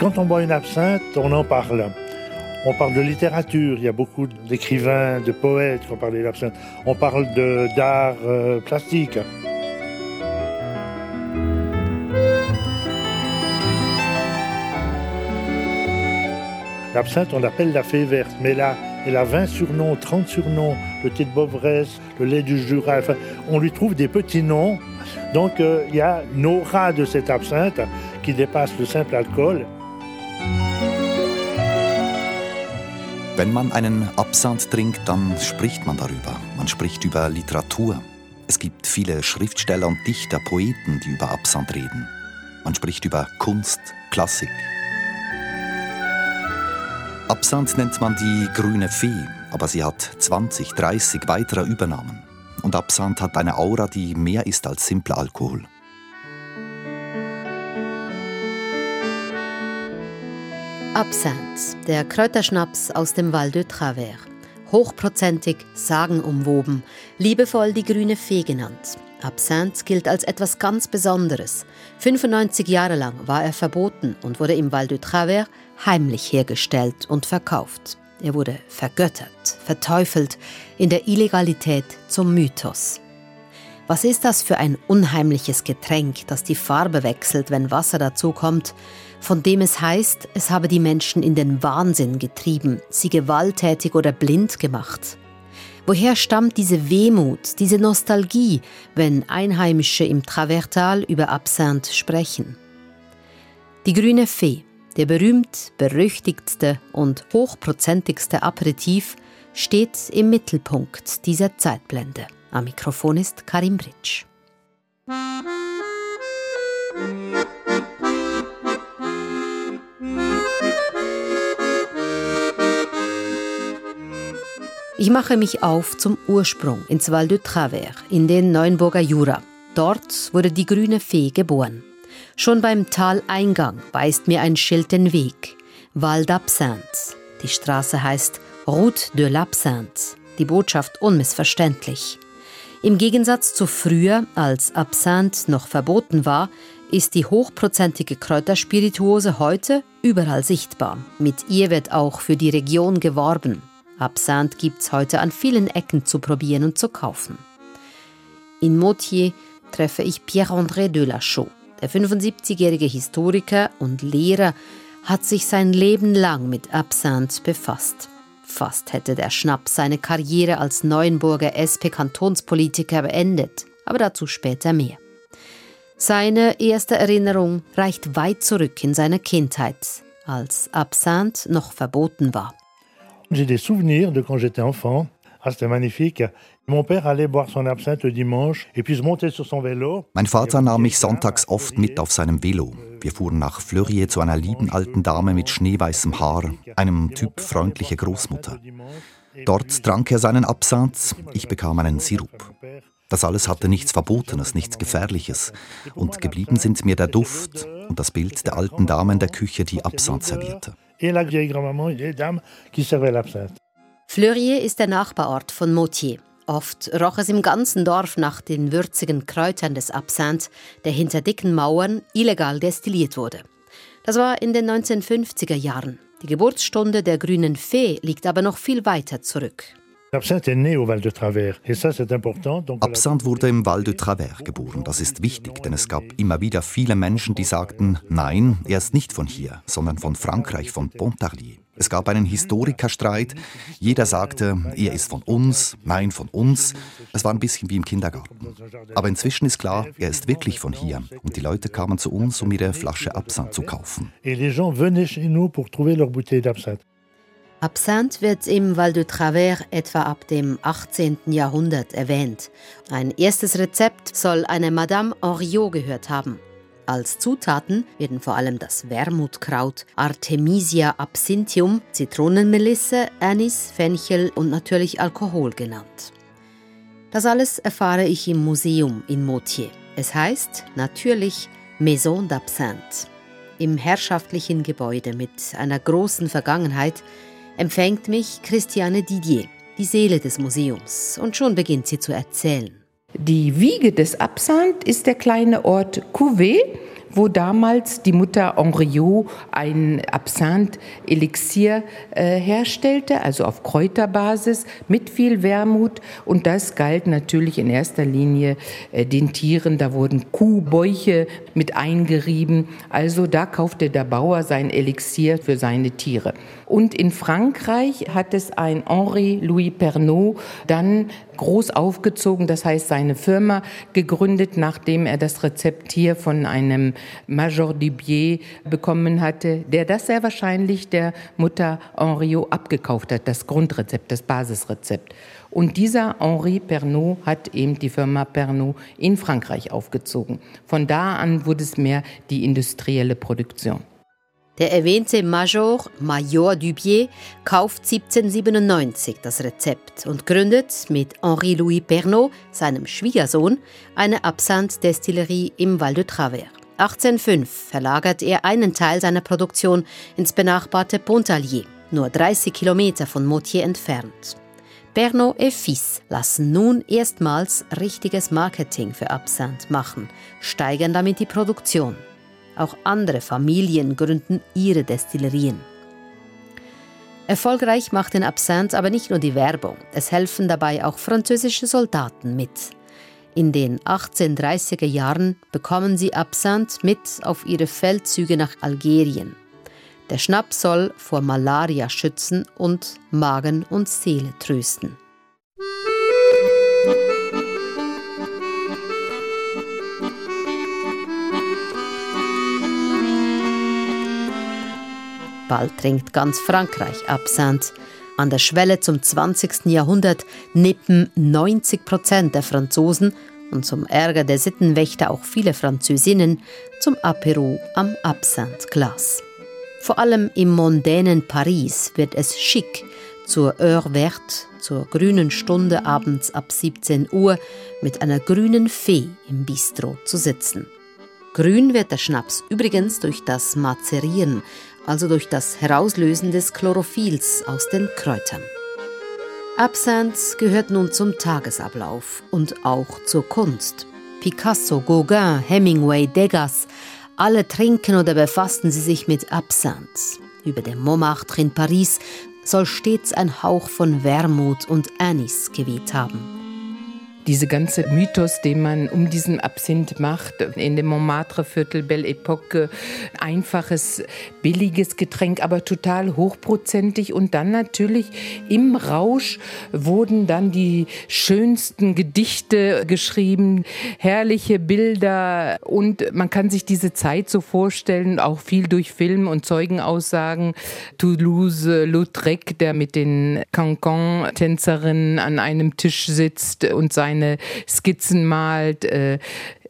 Quand on boit une absinthe, on en parle. On parle de littérature, il y a beaucoup d'écrivains, de poètes qui ont parlé d'absinthe. On parle d'art euh, plastique. L'absinthe, on l'appelle la fée verte, mais là, elle a 20 surnoms, 30 surnoms, le thé de Bovresse, le lait du Jura, on lui trouve des petits noms. Donc euh, il y a une aura de cette absinthe qui dépasse le simple alcool. Wenn man einen Absand trinkt, dann spricht man darüber. Man spricht über Literatur. Es gibt viele Schriftsteller und Dichter, Poeten, die über Absand reden. Man spricht über Kunst, Klassik. Absand nennt man die grüne Fee, aber sie hat 20, 30 weitere Übernahmen. Und Absand hat eine Aura, die mehr ist als simpler Alkohol. Absinthe, der Kräuterschnaps aus dem Val de Travers. Hochprozentig, sagenumwoben, liebevoll die grüne Fee genannt. Absinthe gilt als etwas ganz Besonderes. 95 Jahre lang war er verboten und wurde im Val de Travers heimlich hergestellt und verkauft. Er wurde vergöttert, verteufelt, in der Illegalität zum Mythos. Was ist das für ein unheimliches Getränk, das die Farbe wechselt, wenn Wasser dazukommt? Von dem es heißt, es habe die Menschen in den Wahnsinn getrieben, sie gewalttätig oder blind gemacht. Woher stammt diese Wehmut, diese Nostalgie, wenn Einheimische im Travertal über Absinthe sprechen? Die grüne Fee, der berühmt berüchtigtste und hochprozentigste Aperitif, steht im Mittelpunkt dieser Zeitblende. Am Mikrofon ist Karim Britsch. Ich mache mich auf zum Ursprung ins Val de Travers in den Neuenburger Jura. Dort wurde die grüne Fee geboren. Schon beim Taleingang weist mir ein Schild den Weg. Val d'Absinthe. Die Straße heißt Route de l'Absinthe. Die Botschaft unmissverständlich. Im Gegensatz zu früher, als Absinthe noch verboten war, ist die hochprozentige Kräuterspirituose heute überall sichtbar. Mit ihr wird auch für die Region geworben. Absinthe gibt's heute an vielen Ecken zu probieren und zu kaufen. In Motier treffe ich Pierre-André Delachaux. Der 75-jährige Historiker und Lehrer hat sich sein Leben lang mit Absinthe befasst. Fast hätte der Schnaps seine Karriere als Neuenburger SP-Kantonspolitiker beendet, aber dazu später mehr. Seine erste Erinnerung reicht weit zurück in seine Kindheit, als Absinthe noch verboten war. J'ai des souvenirs de quand j'étais enfant. Ah, c'était magnifique. Mon père allait boire son absinthe le dimanche et puis se montait sur son vélo. Mein Vater nahm mich sonntags oft mit auf seinem Velo. Wir fuhren nach Fleurier zu einer lieben alten Dame mit schneeweißem Haar, einem Typ freundliche Großmutter. Dort trank er seinen Absinthe, ich bekam einen Sirup. Das alles hatte nichts Verbotenes, nichts Gefährliches. Und geblieben sind mir der Duft und das Bild der alten Dame in der Küche, die Absinthe servierte et la vieille grand-maman, une vieille dame qui servait l'absinthe. Fleurier ist der Nachbarort von Motier. Oft roch es im ganzen Dorf nach den würzigen Kräutern des Absinthe, der hinter dicken Mauern illegal destilliert wurde. Das war in den 1950er Jahren. Die Geburtsstunde der grünen Fee liegt aber noch viel weiter zurück. Absinthe wurde im Val de Travers geboren. Das ist wichtig, denn es gab immer wieder viele Menschen, die sagten, nein, er ist nicht von hier, sondern von Frankreich, von Pontarlier. Es gab einen Historikerstreit. Jeder sagte, er ist von uns, nein, von uns. Es war ein bisschen wie im Kindergarten. Aber inzwischen ist klar, er ist wirklich von hier. Und die Leute kamen zu uns, um ihre Flasche Absinthe zu kaufen. Et les gens venaient chez nous pour trouver leur bouteille d'absinthe. Absinthe wird im Val de Travers etwa ab dem 18. Jahrhundert erwähnt. Ein erstes Rezept soll eine Madame Henriot gehört haben. Als Zutaten werden vor allem das Wermutkraut, Artemisia absinthium, Zitronenmelisse, Anis, Fenchel und natürlich Alkohol genannt. Das alles erfahre ich im Museum in Motier. Es heißt natürlich Maison d'Absinthe. Im herrschaftlichen Gebäude mit einer großen Vergangenheit empfängt mich Christiane Didier, die Seele des Museums, und schon beginnt sie zu erzählen. Die Wiege des Absand ist der kleine Ort Couvet, wo damals die Mutter Henriot ein Absinthe-Elixier äh, herstellte, also auf Kräuterbasis mit viel Wermut. Und das galt natürlich in erster Linie äh, den Tieren. Da wurden Kuhbäuche mit eingerieben. Also da kaufte der Bauer sein Elixier für seine Tiere. Und in Frankreich hat es ein Henri-Louis Pernod dann groß aufgezogen, das heißt seine Firma gegründet, nachdem er das Rezept hier von einem Major Dubier bekommen hatte, der das sehr wahrscheinlich der Mutter Henriot abgekauft hat, das Grundrezept, das Basisrezept. Und dieser Henri Pernod hat eben die Firma Pernod in Frankreich aufgezogen. Von da an wurde es mehr die industrielle Produktion. Der erwähnte Major, Major Dubier, kauft 1797 das Rezept und gründet mit Henri-Louis Pernod, seinem Schwiegersohn, eine Absinthe-Destillerie im Val de Travers. 1805 verlagert er einen Teil seiner Produktion ins benachbarte Pontarlier, nur 30 Kilometer von Moutier entfernt. Pernod et Fils lassen nun erstmals richtiges Marketing für Absinthe machen, steigern damit die Produktion. Auch andere Familien gründen ihre Destillerien. Erfolgreich macht den Absinthe aber nicht nur die Werbung, es helfen dabei auch französische Soldaten mit. In den 1830er Jahren bekommen sie Absinthe mit auf ihre Feldzüge nach Algerien. Der Schnaps soll vor Malaria schützen und Magen und Seele trösten. Bald trinkt ganz Frankreich Absinthe. An der Schwelle zum 20. Jahrhundert nippen 90 Prozent der Franzosen und zum Ärger der Sittenwächter auch viele Französinnen zum Apéro am Absinthe-Glas. Vor allem im mondänen Paris wird es schick, zur Heure Verte, zur grünen Stunde abends ab 17 Uhr, mit einer grünen Fee im Bistro zu sitzen. Grün wird der Schnaps übrigens durch das Mazerieren also durch das Herauslösen des Chlorophylls aus den Kräutern. Absinthe gehört nun zum Tagesablauf und auch zur Kunst. Picasso, Gauguin, Hemingway, Degas, alle trinken oder befassen sie sich mit Absinthe. Über dem Montmartre in Paris soll stets ein Hauch von Wermut und Anis geweht haben diese ganze Mythos, den man um diesen Absinth macht, in dem Montmartre-Viertel, Belle Epoque, einfaches, billiges Getränk, aber total hochprozentig und dann natürlich im Rausch wurden dann die schönsten Gedichte geschrieben, herrliche Bilder und man kann sich diese Zeit so vorstellen, auch viel durch Film und Zeugenaussagen. Toulouse-Lautrec, der mit den Cancan-Tänzerinnen an einem Tisch sitzt und sein seine Skizzen malt. Äh,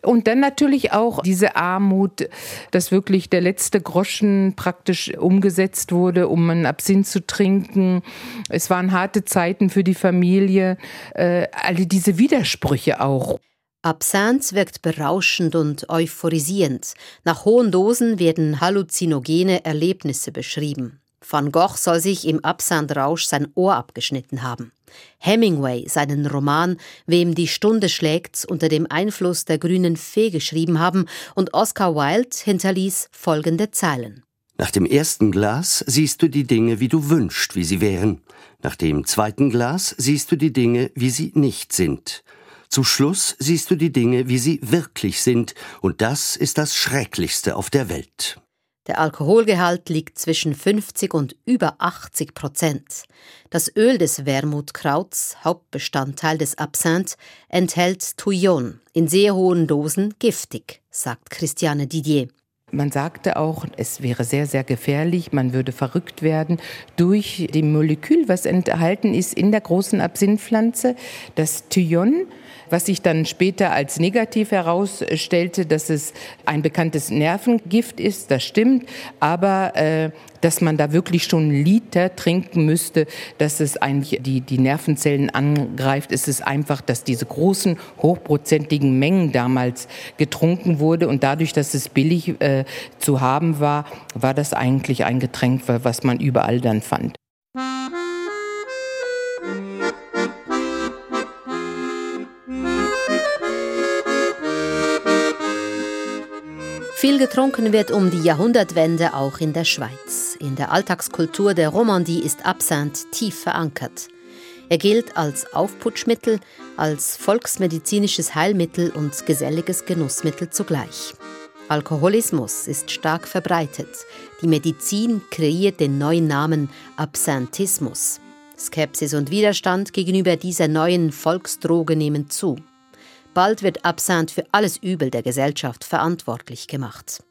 und dann natürlich auch diese Armut, dass wirklich der letzte Groschen praktisch umgesetzt wurde, um einen Absinth zu trinken. Es waren harte Zeiten für die Familie. Äh, alle diese Widersprüche auch. Absinthe wirkt berauschend und euphorisierend. Nach hohen Dosen werden halluzinogene Erlebnisse beschrieben. Van Gogh soll sich im Absinthe-Rausch sein Ohr abgeschnitten haben. Hemingway seinen Roman Wem die Stunde schlägt unter dem Einfluss der grünen Fee geschrieben haben und Oscar Wilde hinterließ folgende Zeilen. Nach dem ersten Glas siehst du die Dinge, wie du wünschst, wie sie wären. Nach dem zweiten Glas siehst du die Dinge, wie sie nicht sind. Zu Schluss siehst du die Dinge, wie sie wirklich sind, und das ist das Schrecklichste auf der Welt. Der Alkoholgehalt liegt zwischen 50 und über 80 Prozent. Das Öl des Wermutkrauts, Hauptbestandteil des Absinthe, enthält Touillon, in sehr hohen Dosen giftig, sagt Christiane Didier. Man sagte auch, es wäre sehr, sehr gefährlich, man würde verrückt werden durch dem Molekül, was enthalten ist in der großen Absinthpflanze, das Thuyon was sich dann später als negativ herausstellte, dass es ein bekanntes Nervengift ist, das stimmt, aber äh, dass man da wirklich schon Liter trinken müsste, dass es eigentlich die, die Nervenzellen angreift, ist es einfach, dass diese großen, hochprozentigen Mengen damals getrunken wurde und dadurch, dass es billig äh, zu haben war, war das eigentlich ein Getränk, was man überall dann fand. Viel getrunken wird um die Jahrhundertwende auch in der Schweiz. In der Alltagskultur der Romandie ist Absinth tief verankert. Er gilt als Aufputschmittel, als volksmedizinisches Heilmittel und geselliges Genussmittel zugleich. Alkoholismus ist stark verbreitet. Die Medizin kreiert den neuen Namen Absinthismus. Skepsis und Widerstand gegenüber dieser neuen Volksdroge nehmen zu. Bald wird Absinth für alles Übel der Gesellschaft verantwortlich gemacht.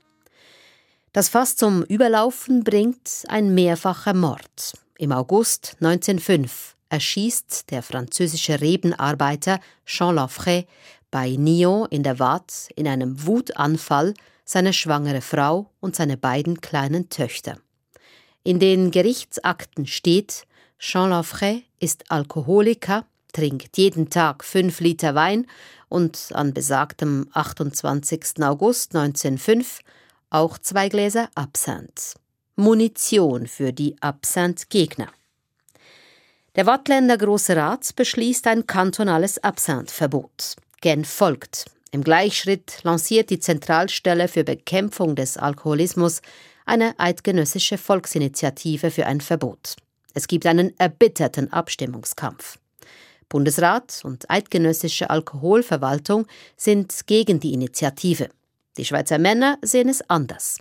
Das Fass zum Überlaufen bringt ein mehrfacher Mord. Im August 1905 erschießt der französische Rebenarbeiter Jean Laffray bei Nyon in der Waadt in einem Wutanfall seine schwangere Frau und seine beiden kleinen Töchter. In den Gerichtsakten steht, Jean Laffray ist Alkoholiker, trinkt jeden Tag fünf Liter Wein und an besagtem 28. August 1905 auch zwei Gläser Absinth. Munition für die Absinth-Gegner. Der Wattländer Große Rat beschließt ein kantonales Absinthverbot. Genf folgt. Im Gleichschritt lanciert die Zentralstelle für Bekämpfung des Alkoholismus eine eidgenössische Volksinitiative für ein Verbot. Es gibt einen erbitterten Abstimmungskampf. Bundesrat und eidgenössische Alkoholverwaltung sind gegen die Initiative. Die Schweizer Männer sehen es anders.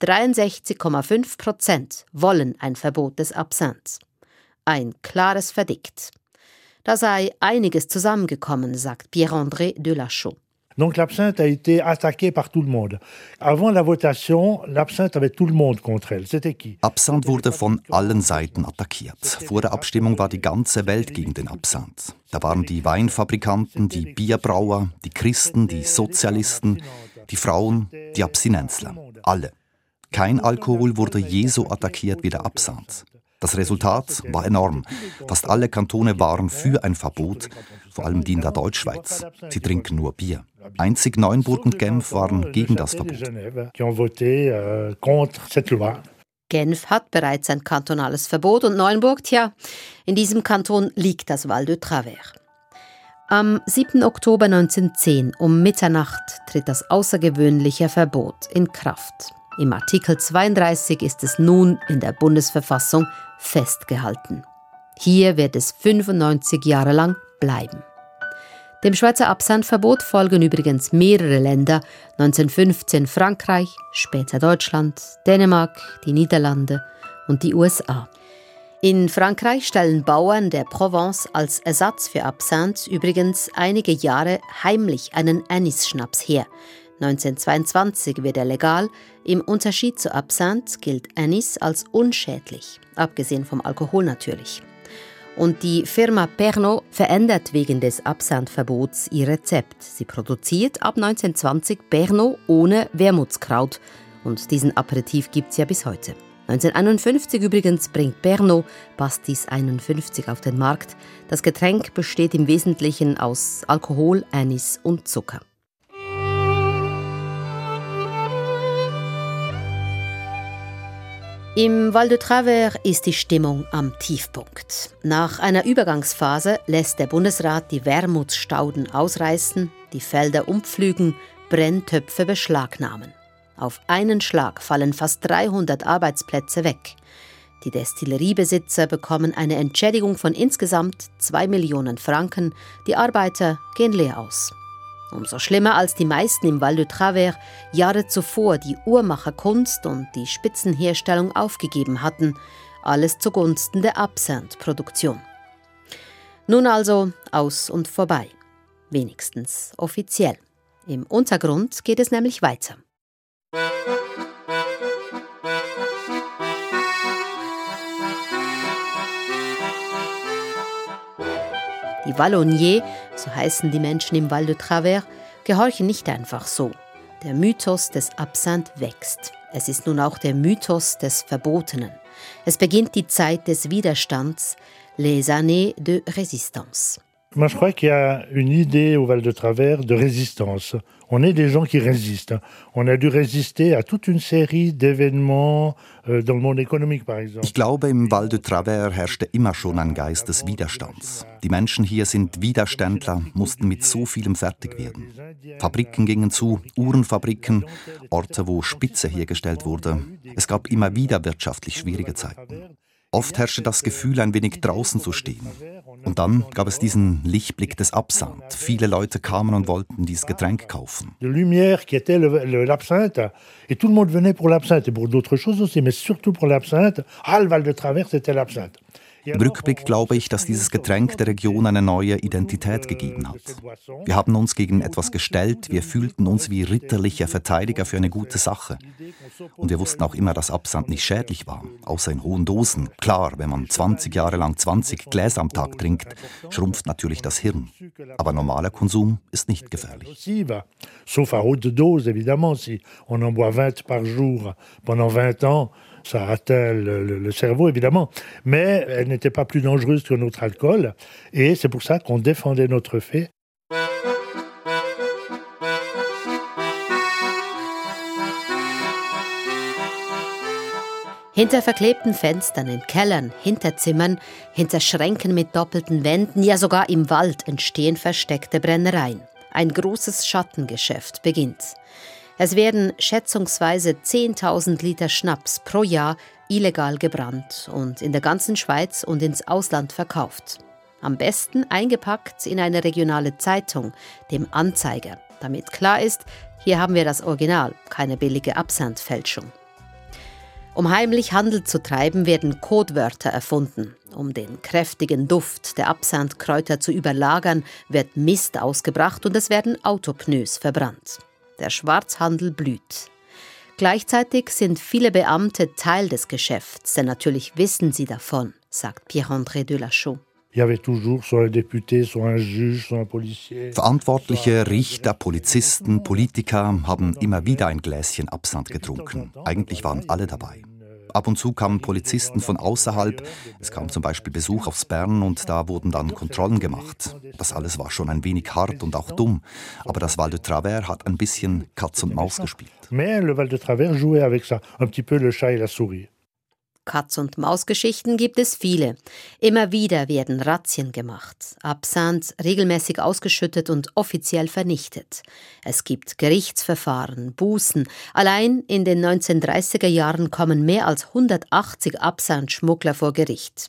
63,5 Prozent wollen ein Verbot des Absinths. Ein klares Verdikt. Da sei einiges zusammengekommen, sagt Pierre-André Delachaux. Donc l'absinthe a été attaqué par tout le monde. Avant la votation, l'absinthe avait tout le monde contre elle. C'était qui Absinthe wurde von allen Seiten attackiert. Vor der Abstimmung war die ganze Welt gegen den Absinthe. Da waren die Weinfabrikanten, die Bierbrauer, die Christen, die Sozialisten, die Frauen, die Abstinenzler. Alle. Kein Alkohol wurde je so attackiert wie der Absinthe. Das Resultat war enorm. Fast alle Kantone waren für ein Verbot, vor allem die in der Deutschschweiz. Sie trinken nur Bier. Einzig Neuenburg und Genf waren gegen das Verbot. Genf hat bereits ein kantonales Verbot und Neuenburg, tja, in diesem Kanton liegt das Val de Travers. Am 7. Oktober 1910 um Mitternacht tritt das außergewöhnliche Verbot in Kraft. Im Artikel 32 ist es nun in der Bundesverfassung festgehalten. Hier wird es 95 Jahre lang bleiben. Dem Schweizer Absandverbot folgen übrigens mehrere Länder, 1915 Frankreich, später Deutschland, Dänemark, die Niederlande und die USA. In Frankreich stellen Bauern der Provence als Ersatz für Absinthe übrigens einige Jahre heimlich einen Anis-Schnaps her. 1922 wird er legal. Im Unterschied zu Absinthe gilt Anis als unschädlich, abgesehen vom Alkohol natürlich. Und die Firma Pernod verändert wegen des Absandverbots ihr Rezept. Sie produziert ab 1920 Pernod ohne Wermutskraut. Und diesen Aperitif gibt es ja bis heute. 1951 übrigens bringt Pernod Pastis 51 auf den Markt. Das Getränk besteht im Wesentlichen aus Alkohol, Anis und Zucker. Im Val de Travers ist die Stimmung am Tiefpunkt. Nach einer Übergangsphase lässt der Bundesrat die Wermutsstauden ausreißen, die Felder umpflügen, Brenntöpfe beschlagnahmen. Auf einen Schlag fallen fast 300 Arbeitsplätze weg. Die Destilleriebesitzer bekommen eine Entschädigung von insgesamt 2 Millionen Franken, die Arbeiter gehen leer aus. Umso schlimmer, als die meisten im Val de Travers Jahre zuvor die Uhrmacherkunst und die Spitzenherstellung aufgegeben hatten, alles zugunsten der Absinth-Produktion. Nun also aus und vorbei. Wenigstens offiziell. Im Untergrund geht es nämlich weiter. Die Wallonier, so heißen die Menschen im Val de Travers, gehorchen nicht einfach so. Der Mythos des Absinthe wächst. Es ist nun auch der Mythos des Verbotenen. Es beginnt die Zeit des Widerstands, les années de résistance. Moi, je crois qu'il y a une idée au Val de Travers de résistance. On est des gens qui résistent. On a dû résister à toute une série d'événements euh, dans le monde économique, par exemple. Ich glaube, im Val de Travers herrschte immer schon ein Geist des Widerstands. Die Menschen hier sind Widerständler, mussten mit so vielem fertig werden. Fabriken gingen zu, Uhrenfabriken, Orte, wo Spitze hergestellt wurde. Es gab immer wieder wirtschaftlich schwierige Zeiten. Oft herrschte das Gefühl, ein wenig draußen zu stehen. Und dann gab es diesen Lichtblick des Absand. Viele Leute kamen und wollten dieses Getränk kaufen. De lumière qui était l'absinthe. Et tout le monde venait pour l'absinthe et pour d'autres choses aussi, mais surtout pour l'absinthe. Ah, le Val de Travers, c'était l'absinthe. Im Rückblick glaube ich, dass dieses Getränk der Region eine neue Identität gegeben hat. Wir haben uns gegen etwas gestellt, wir fühlten uns wie ritterliche Verteidiger für eine gute Sache. Und wir wussten auch immer, dass Absand nicht schädlich war, außer in hohen Dosen. Klar, wenn man 20 Jahre lang 20 Gläser am Tag trinkt, schrumpft natürlich das Hirn. Aber normaler Konsum ist nicht gefährlich. Sauf à haute dose, évidemment, si on en boit 20 par jour pendant 20 ans ça atteint le, le, le, cerveau évidemment, mais elle n'était pas plus dangereuse que notre alcool, et c'est pour ça qu'on défendait notre fait. Hinter verklebten Fenstern, in Kellern, Hinterzimmern, hinter Schränken mit doppelten Wänden, ja sogar im Wald entstehen versteckte Brennereien. Ein großes Schattengeschäft beginnt. Es werden schätzungsweise 10.000 Liter Schnaps pro Jahr illegal gebrannt und in der ganzen Schweiz und ins Ausland verkauft. Am besten eingepackt in eine regionale Zeitung, dem Anzeiger, damit klar ist, hier haben wir das Original, keine billige Absandfälschung. Um heimlich Handel zu treiben, werden Codewörter erfunden. Um den kräftigen Duft der Absandkräuter zu überlagern, wird Mist ausgebracht und es werden Autopneus verbrannt. Der Schwarzhandel blüht. Gleichzeitig sind viele Beamte Teil des Geschäfts, denn natürlich wissen sie davon, sagt Pierre-André de Delachaux. Verantwortliche Richter, Polizisten, Politiker haben immer wieder ein Gläschen Absand getrunken. Eigentlich waren alle dabei. Ab und zu kamen Polizisten von außerhalb. Es kam zum Beispiel Besuch aufs Bern und da wurden dann Kontrollen gemacht. Das alles war schon ein wenig hart und auch dumm. Aber das Val de Travers hat ein bisschen Katz und Maus gespielt. Mais le Val de Travers jouait avec ça, un petit peu le chat et la souris. Katz- und Mausgeschichten gibt es viele. Immer wieder werden Razzien gemacht, Absand regelmäßig ausgeschüttet und offiziell vernichtet. Es gibt Gerichtsverfahren, Bußen. Allein in den 1930er Jahren kommen mehr als 180 Absandschmuggler vor Gericht.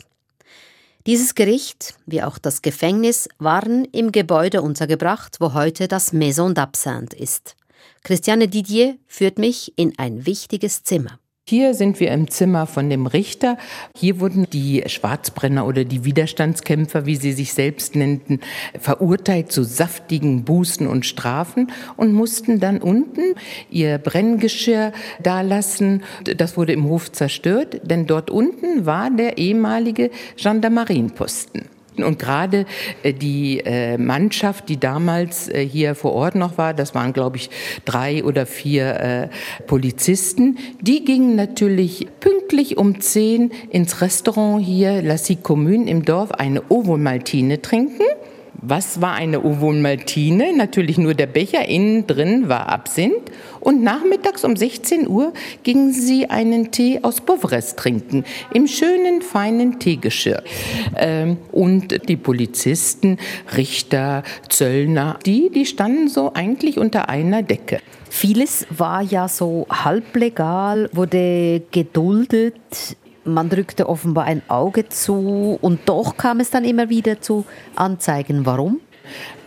Dieses Gericht, wie auch das Gefängnis, waren im Gebäude untergebracht, wo heute das Maison d'Absinthe ist. Christiane Didier führt mich in ein wichtiges Zimmer. Hier sind wir im Zimmer von dem Richter. Hier wurden die Schwarzbrenner oder die Widerstandskämpfer, wie sie sich selbst nannten, verurteilt zu saftigen Bußen und Strafen und mussten dann unten ihr Brenngeschirr dalassen. Das wurde im Hof zerstört, denn dort unten war der ehemalige Gendarmerienposten. Und gerade äh, die äh, Mannschaft, die damals äh, hier vor Ort noch war, das waren, glaube ich, drei oder vier Polizisten, die gingen natürlich pünktlich um zehn ins Restaurant hier, La Commune im Dorf, eine Ovomaltine trinken. Was war eine Ovomaltine? Natürlich nur der Becher, innen drin war Absinth. Und nachmittags um 16 Uhr gingen sie einen Tee aus Bouvres trinken, im schönen, feinen Teegeschirr. Ähm, und die Polizisten, Richter, Zöllner, die, die standen so eigentlich unter einer Decke. Vieles war ja so halblegal, wurde geduldet man drückte offenbar ein Auge zu und doch kam es dann immer wieder zu Anzeigen. Warum?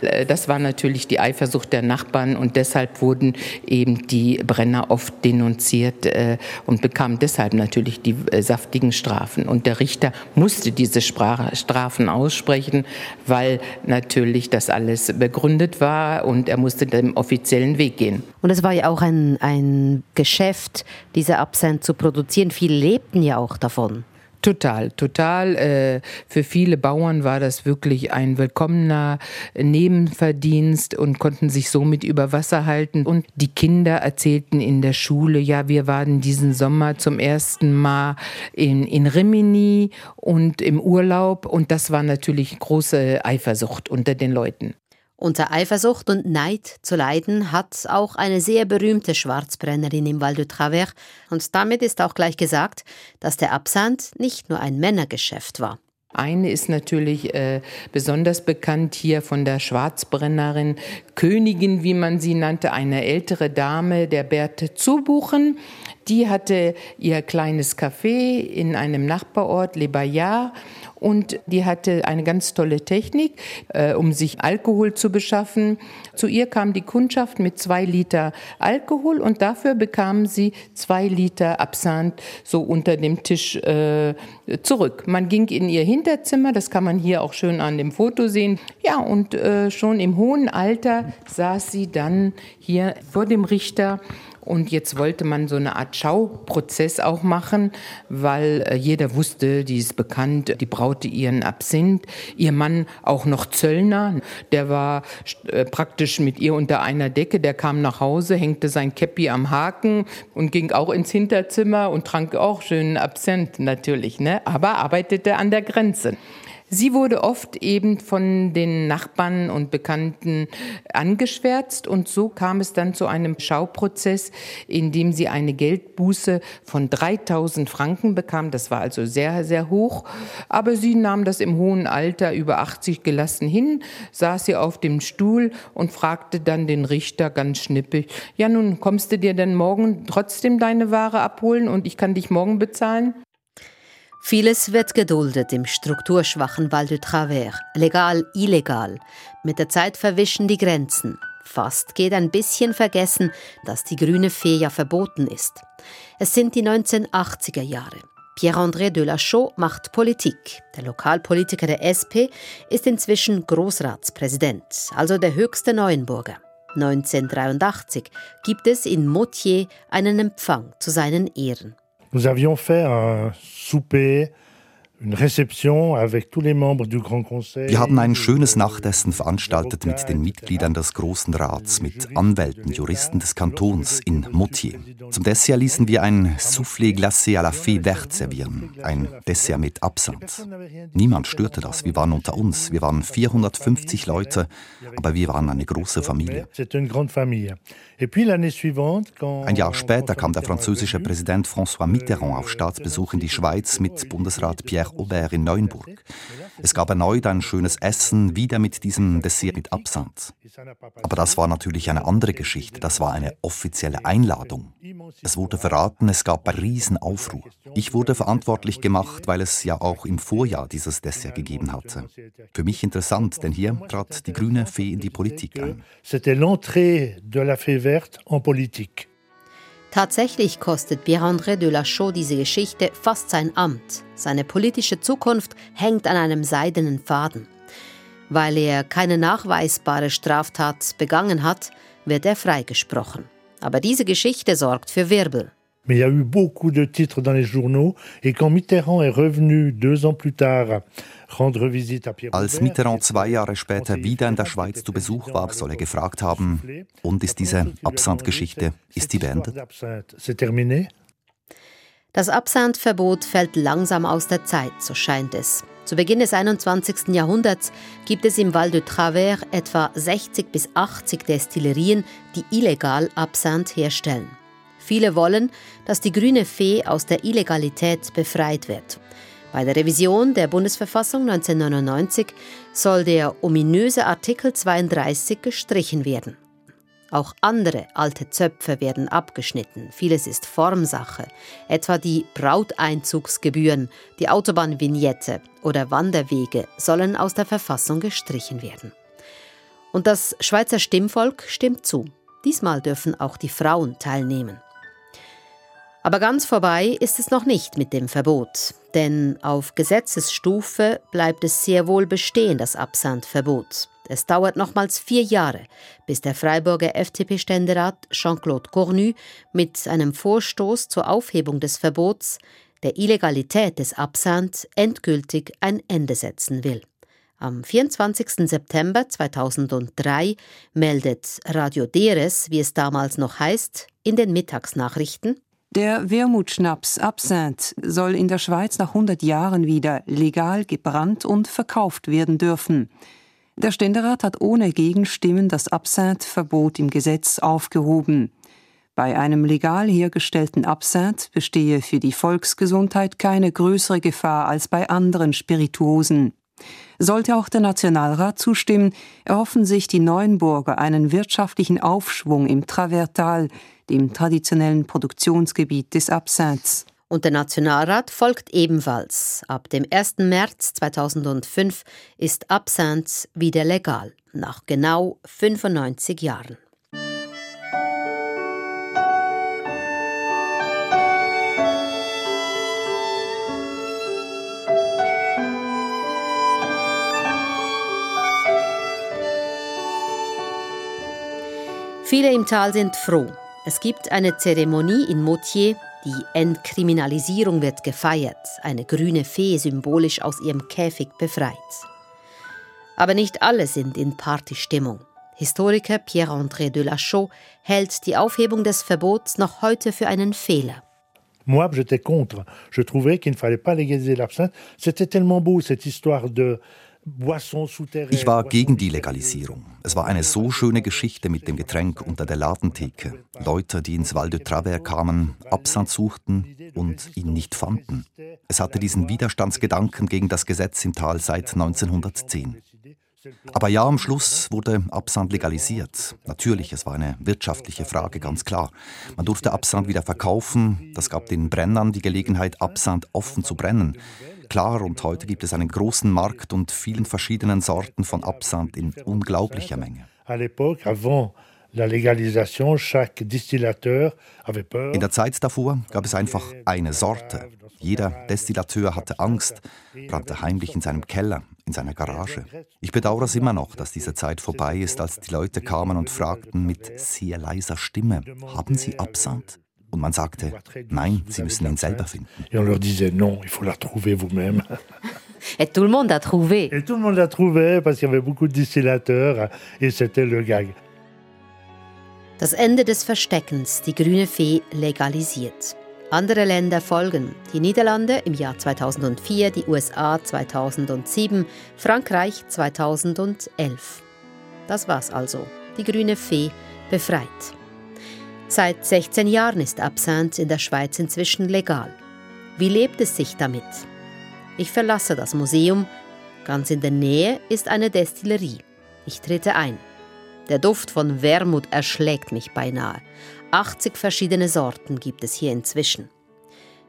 Äh, das war natürlich die Eifersucht der Nachbarn und deshalb wurden eben die Brenner oft denunziert äh, und bekamen deshalb natürlich die äh, saftigen Strafen. Und der Richter musste diese Strafen aussprechen, weil natürlich das alles begründet war und er musste dem offiziellen Weg gehen. Und es war ja auch ein, ein Geschäft, diese Absent zu produzieren. Viele lebten ja auch davon. Total, total. Äh, für viele Bauern war das wirklich ein willkommener Nebenverdienst und konnten sich somit über Wasser halten. Und die Kinder erzählten in der Schule, ja, wir waren diesen Sommer zum ersten Mal in, in Rimini und im Urlaub. Und das war natürlich große Eifersucht unter den Leuten. Unter Eifersucht und Neid zu leiden hat auch eine sehr berühmte Schwarzbrennerin im Val de Travers und damit ist auch gleich gesagt, dass der Absand nicht nur ein Männergeschäft war. Eine ist natürlich äh, besonders bekannt hier von der Schwarzbrennerin Königin, wie man sie nannte, eine ältere Dame, der Berthe Zubuchen. Die hatte ihr kleines Café in einem Nachbarort, Le Bayard, und die hatte eine ganz tolle Technik, äh, um sich Alkohol zu beschaffen. Zu ihr kam die Kundschaft mit zwei Liter Alkohol und dafür bekam sie zwei Liter Absinthe so unter dem Tisch äh, zurück. Man ging in ihr Hinterzimmer, das kann man hier auch schön an dem Foto sehen. Ja, und äh, schon im hohen Alter saß sie dann hier vor dem Richter und jetzt wollte man so eine Art Schauprozess auch machen, weil äh, jeder wusste, die ist bekannt, die braute ihren Absinth. Ihr Mann auch noch Zöllner, der war äh, praktisch mit ihr unter einer Decke, der kam nach Hause, hängte sein Käppi am Haken und ging auch ins Hinterzimmer und trank auch schönen Absinth natürlich, ne? aber arbeitete an der Grenze. Sie wurde oft eben von den Nachbarn und Bekannten angeschwärzt und so kam es dann zu einem Schauprozess, in dem sie eine Geldbuße von 3000 Franken bekam. Das war also sehr, sehr hoch. Aber sie nahm das im hohen Alter über 80 gelassen hin, saß sie auf dem Stuhl und fragte dann den Richter ganz schnippig, ja nun kommst du dir denn morgen trotzdem deine Ware abholen und ich kann dich morgen bezahlen? Vieles wird geduldet im strukturschwachen Val de Travers, legal, illegal. Mit der Zeit verwischen die Grenzen. Fast geht ein bisschen vergessen, dass die grüne Fee ja verboten ist. Es sind die 1980er Jahre. Pierre-André de Delachaux macht Politik. Der Lokalpolitiker der SP ist inzwischen Großratspräsident, also der höchste Neuenburger. 1983 gibt es in Moutier einen Empfang zu seinen Ehren. Nous avions fait un souper Wir haben ein schönes Nachtessen veranstaltet mit den Mitgliedern des Großen Rats, mit Anwälten, Juristen des Kantons in Moutier. Zum Dessert ließen wir ein Soufflé glacé à la fée verte servieren, ein Dessert mit Absinthe. Niemand störte das, wir waren unter uns, wir waren 450 Leute, aber wir waren eine große Familie. Ein Jahr später kam der französische Präsident François Mitterrand auf Staatsbesuch in die Schweiz mit Bundesrat Pierre Aubert in Neuenburg. Es gab erneut ein schönes Essen, wieder mit diesem Dessert mit Absinthe. Aber das war natürlich eine andere Geschichte, das war eine offizielle Einladung. Es wurde verraten, es gab einen riesen Aufruhr. Ich wurde verantwortlich gemacht, weil es ja auch im Vorjahr dieses Dessert gegeben hatte. Für mich interessant, denn hier trat die grüne Fee in die Politik ein. C'était l'entrée de la fée verte en politique. Tatsächlich kostet Pierre-André de Lachaud diese Geschichte fast sein Amt. Seine politische Zukunft hängt an einem seidenen Faden. Weil er keine nachweisbare Straftat begangen hat, wird er freigesprochen. Aber diese Geschichte sorgt für Wirbel. Mais il y a eu beaucoup de titres dans les journaux et quand Mitterrand est revenu deux ans plus tard als Mitterrand zwei Jahre später wieder in der Schweiz zu Besuch war, soll er gefragt haben, und ist diese Absandgeschichte, ist die beendet? Das Absandverbot fällt langsam aus der Zeit, so scheint es. Zu Beginn des 21. Jahrhunderts gibt es im Val de Travers etwa 60 bis 80 Destillerien, die illegal Absand herstellen. Viele wollen, dass die grüne Fee aus der Illegalität befreit wird. Bei der Revision der Bundesverfassung 1999 soll der ominöse Artikel 32 gestrichen werden. Auch andere alte Zöpfe werden abgeschnitten. Vieles ist Formsache, etwa die Brauteinzugsgebühren, die Autobahnvignette oder Wanderwege sollen aus der Verfassung gestrichen werden. Und das Schweizer Stimmvolk stimmt zu. Diesmal dürfen auch die Frauen teilnehmen. Aber ganz vorbei ist es noch nicht mit dem Verbot, denn auf Gesetzesstufe bleibt es sehr wohl bestehen, das Absandverbot. Es dauert nochmals vier Jahre, bis der Freiburger FDP-Ständerat Jean-Claude Cornu mit einem Vorstoß zur Aufhebung des Verbots der Illegalität des Absandt endgültig ein Ende setzen will. Am 24. September 2003 meldet Radio Deres, wie es damals noch heißt, in den Mittagsnachrichten, der Wermutschnaps Absinthe soll in der Schweiz nach 100 Jahren wieder legal gebrannt und verkauft werden dürfen. Der Ständerat hat ohne Gegenstimmen das Absinthe-Verbot im Gesetz aufgehoben. Bei einem legal hergestellten Absinthe bestehe für die Volksgesundheit keine größere Gefahr als bei anderen Spirituosen. Sollte auch der Nationalrat zustimmen, erhoffen sich die Neuenburger einen wirtschaftlichen Aufschwung im Travertal, dem traditionellen Produktionsgebiet des Absinths. Und der Nationalrat folgt ebenfalls. Ab dem 1. März 2005 ist Absinthe wieder legal, nach genau 95 Jahren. Viele im Tal sind froh. Es gibt eine Zeremonie in Moutier, die Entkriminalisierung wird gefeiert, eine grüne Fee symbolisch aus ihrem Käfig befreit. Aber nicht alle sind in Partystimmung. Historiker Pierre-André de Lachaud hält die Aufhebung des Verbots noch heute für einen Fehler. Moi, j'étais contre. Je trouvais qu'il ne fallait pas légaliser l'absinthe. C'était tellement beau, cette histoire de ich war gegen die Legalisierung. Es war eine so schöne Geschichte mit dem Getränk unter der Ladentheke. Leute, die ins Val de Travers kamen, Absand suchten und ihn nicht fanden. Es hatte diesen Widerstandsgedanken gegen das Gesetz im Tal seit 1910. Aber ja, am Schluss wurde Absand legalisiert. Natürlich, es war eine wirtschaftliche Frage, ganz klar. Man durfte Absand wieder verkaufen. Das gab den Brennern die Gelegenheit, Absand offen zu brennen klar und heute gibt es einen großen Markt und vielen verschiedenen Sorten von Absand in unglaublicher Menge. In der Zeit davor gab es einfach eine Sorte. Jeder Destillateur hatte Angst, brannte heimlich in seinem Keller, in seiner Garage. Ich bedauere es immer noch, dass diese Zeit vorbei ist, als die Leute kamen und fragten mit sehr leiser Stimme, haben Sie Absand? Und man sagte, nein, sie müssen ihn selber finden. Et on leur disait non, il faut la trouver vous-même. Et tout le monde a trouvé. Et tout le monde l'a trouvé parce qu'il y avait beaucoup de distillateurs et c'était le gag. Das Ende des Versteckens, die grüne Fee legalisiert. Andere Länder folgen. Die Niederlande im Jahr 2004, die USA 2007, Frankreich 2011. Das war's also. Die grüne Fee befreit. Seit 16 Jahren ist Absinthe in der Schweiz inzwischen legal. Wie lebt es sich damit? Ich verlasse das Museum. Ganz in der Nähe ist eine Destillerie. Ich trete ein. Der Duft von Wermut erschlägt mich beinahe. 80 verschiedene Sorten gibt es hier inzwischen.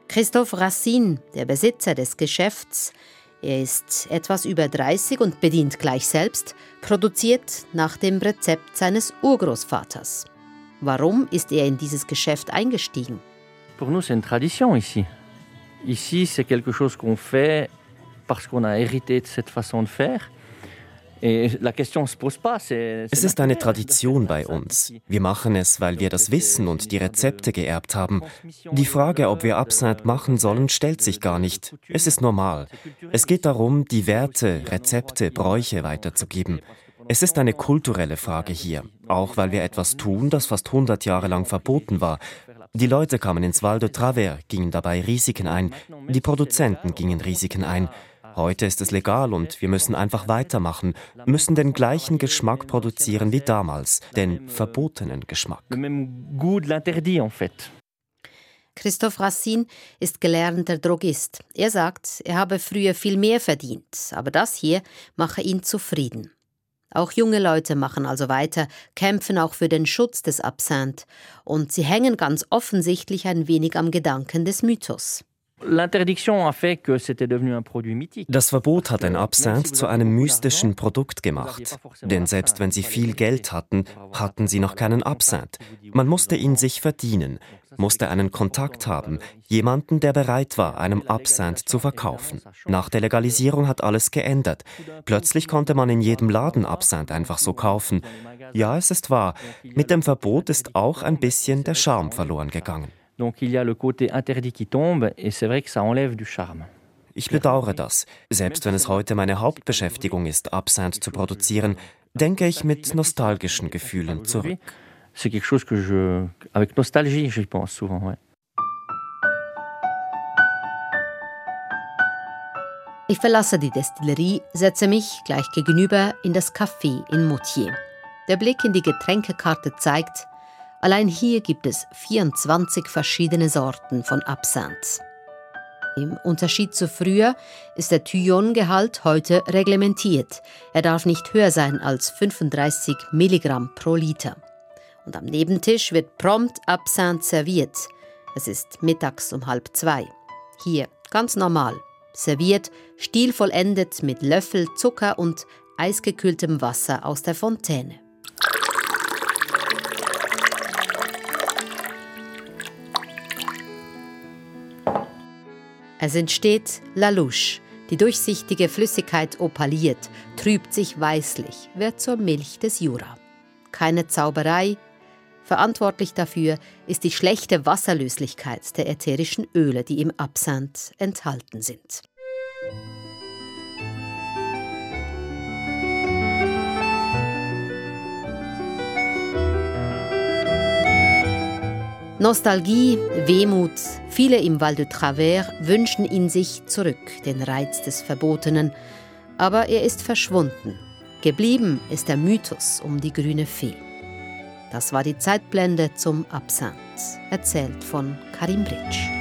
Christoph Racine, der Besitzer des Geschäfts, er ist etwas über 30 und bedient gleich selbst, produziert nach dem Rezept seines Urgroßvaters. Warum ist er in dieses Geschäft eingestiegen? Pour nous, c'est une tradition ici. Ici, c'est quelque chose qu'on fait parce qu'on a hérité de cette façon de faire. Es ist eine Tradition bei uns. Wir machen es, weil wir das Wissen und die Rezepte geerbt haben. Die Frage, ob wir Absinthe machen sollen, stellt sich gar nicht. Es ist normal. Es geht darum, die Werte, Rezepte, Bräuche weiterzugeben. Es ist eine kulturelle Frage hier, auch weil wir etwas tun, das fast 100 Jahre lang verboten war. Die Leute kamen ins Val de Travers, gingen dabei Risiken ein, die Produzenten gingen Risiken ein. Heute ist es legal und wir müssen einfach weitermachen, müssen den gleichen Geschmack produzieren wie damals, den verbotenen Geschmack. Christoph Racine ist gelernter Drogist. Er sagt, er habe früher viel mehr verdient, aber das hier mache ihn zufrieden. Auch junge Leute machen also weiter, kämpfen auch für den Schutz des Absinthe und sie hängen ganz offensichtlich ein wenig am Gedanken des Mythos. Das Verbot hat ein Absinthe zu einem mystischen Produkt gemacht. Denn selbst wenn sie viel Geld hatten, hatten sie noch keinen Absinthe. Man musste ihn sich verdienen, musste einen Kontakt haben, jemanden, der bereit war, einem Absinthe zu verkaufen. Nach der Legalisierung hat alles geändert. Plötzlich konnte man in jedem Laden Absinthe einfach so kaufen. Ja, es ist wahr, mit dem Verbot ist auch ein bisschen der Charme verloren gegangen. Donc il y a le côté interdit qui tombe et c'est vrai que ça enlève du charme. Ich bedauere das. Selbst wenn es heute meine Hauptbeschäftigung ist, Absinthe zu produzieren, denke ich mit nostalgischen Gefühlen zurück. C'est quelque chose que je, avec nostalgie, j'y pense souvent. Ouais. Ich verlasse die Destillerie, setze mich gleich gegenüber in das Café in Moutier. Der Blick in die Getränkekarte zeigt, allein hier gibt es 24 verschiedene Sorten von Absinthe. Im Unterschied zu früher ist der Thyon-Gehalt heute reglementiert. Er darf nicht höher sein als 35 Milligramm pro Liter. Und am Nebentisch wird prompt Absinthe serviert. Es ist mittags um halb zwei. Hier ganz normal. Serviert, stilvollendet mit Löffel, Zucker und eisgekühltem Wasser aus der Fontäne. Es entsteht La Louche. Die durchsichtige Flüssigkeit opaliert, trübt sich weißlich, wird zur Milch des Jura. Keine Zauberei. Verantwortlich dafür ist die schlechte Wasserlöslichkeit der ätherischen Öle, die im Absand enthalten sind. Nostalgie, Wehmut, viele im Val de Travers wünschen ihn sich zurück, den Reiz des Verbotenen, aber er ist verschwunden. Geblieben ist der Mythos um die grüne Fee. Das war die Zeitblende zum Absent, erzählt von Karim Britsch.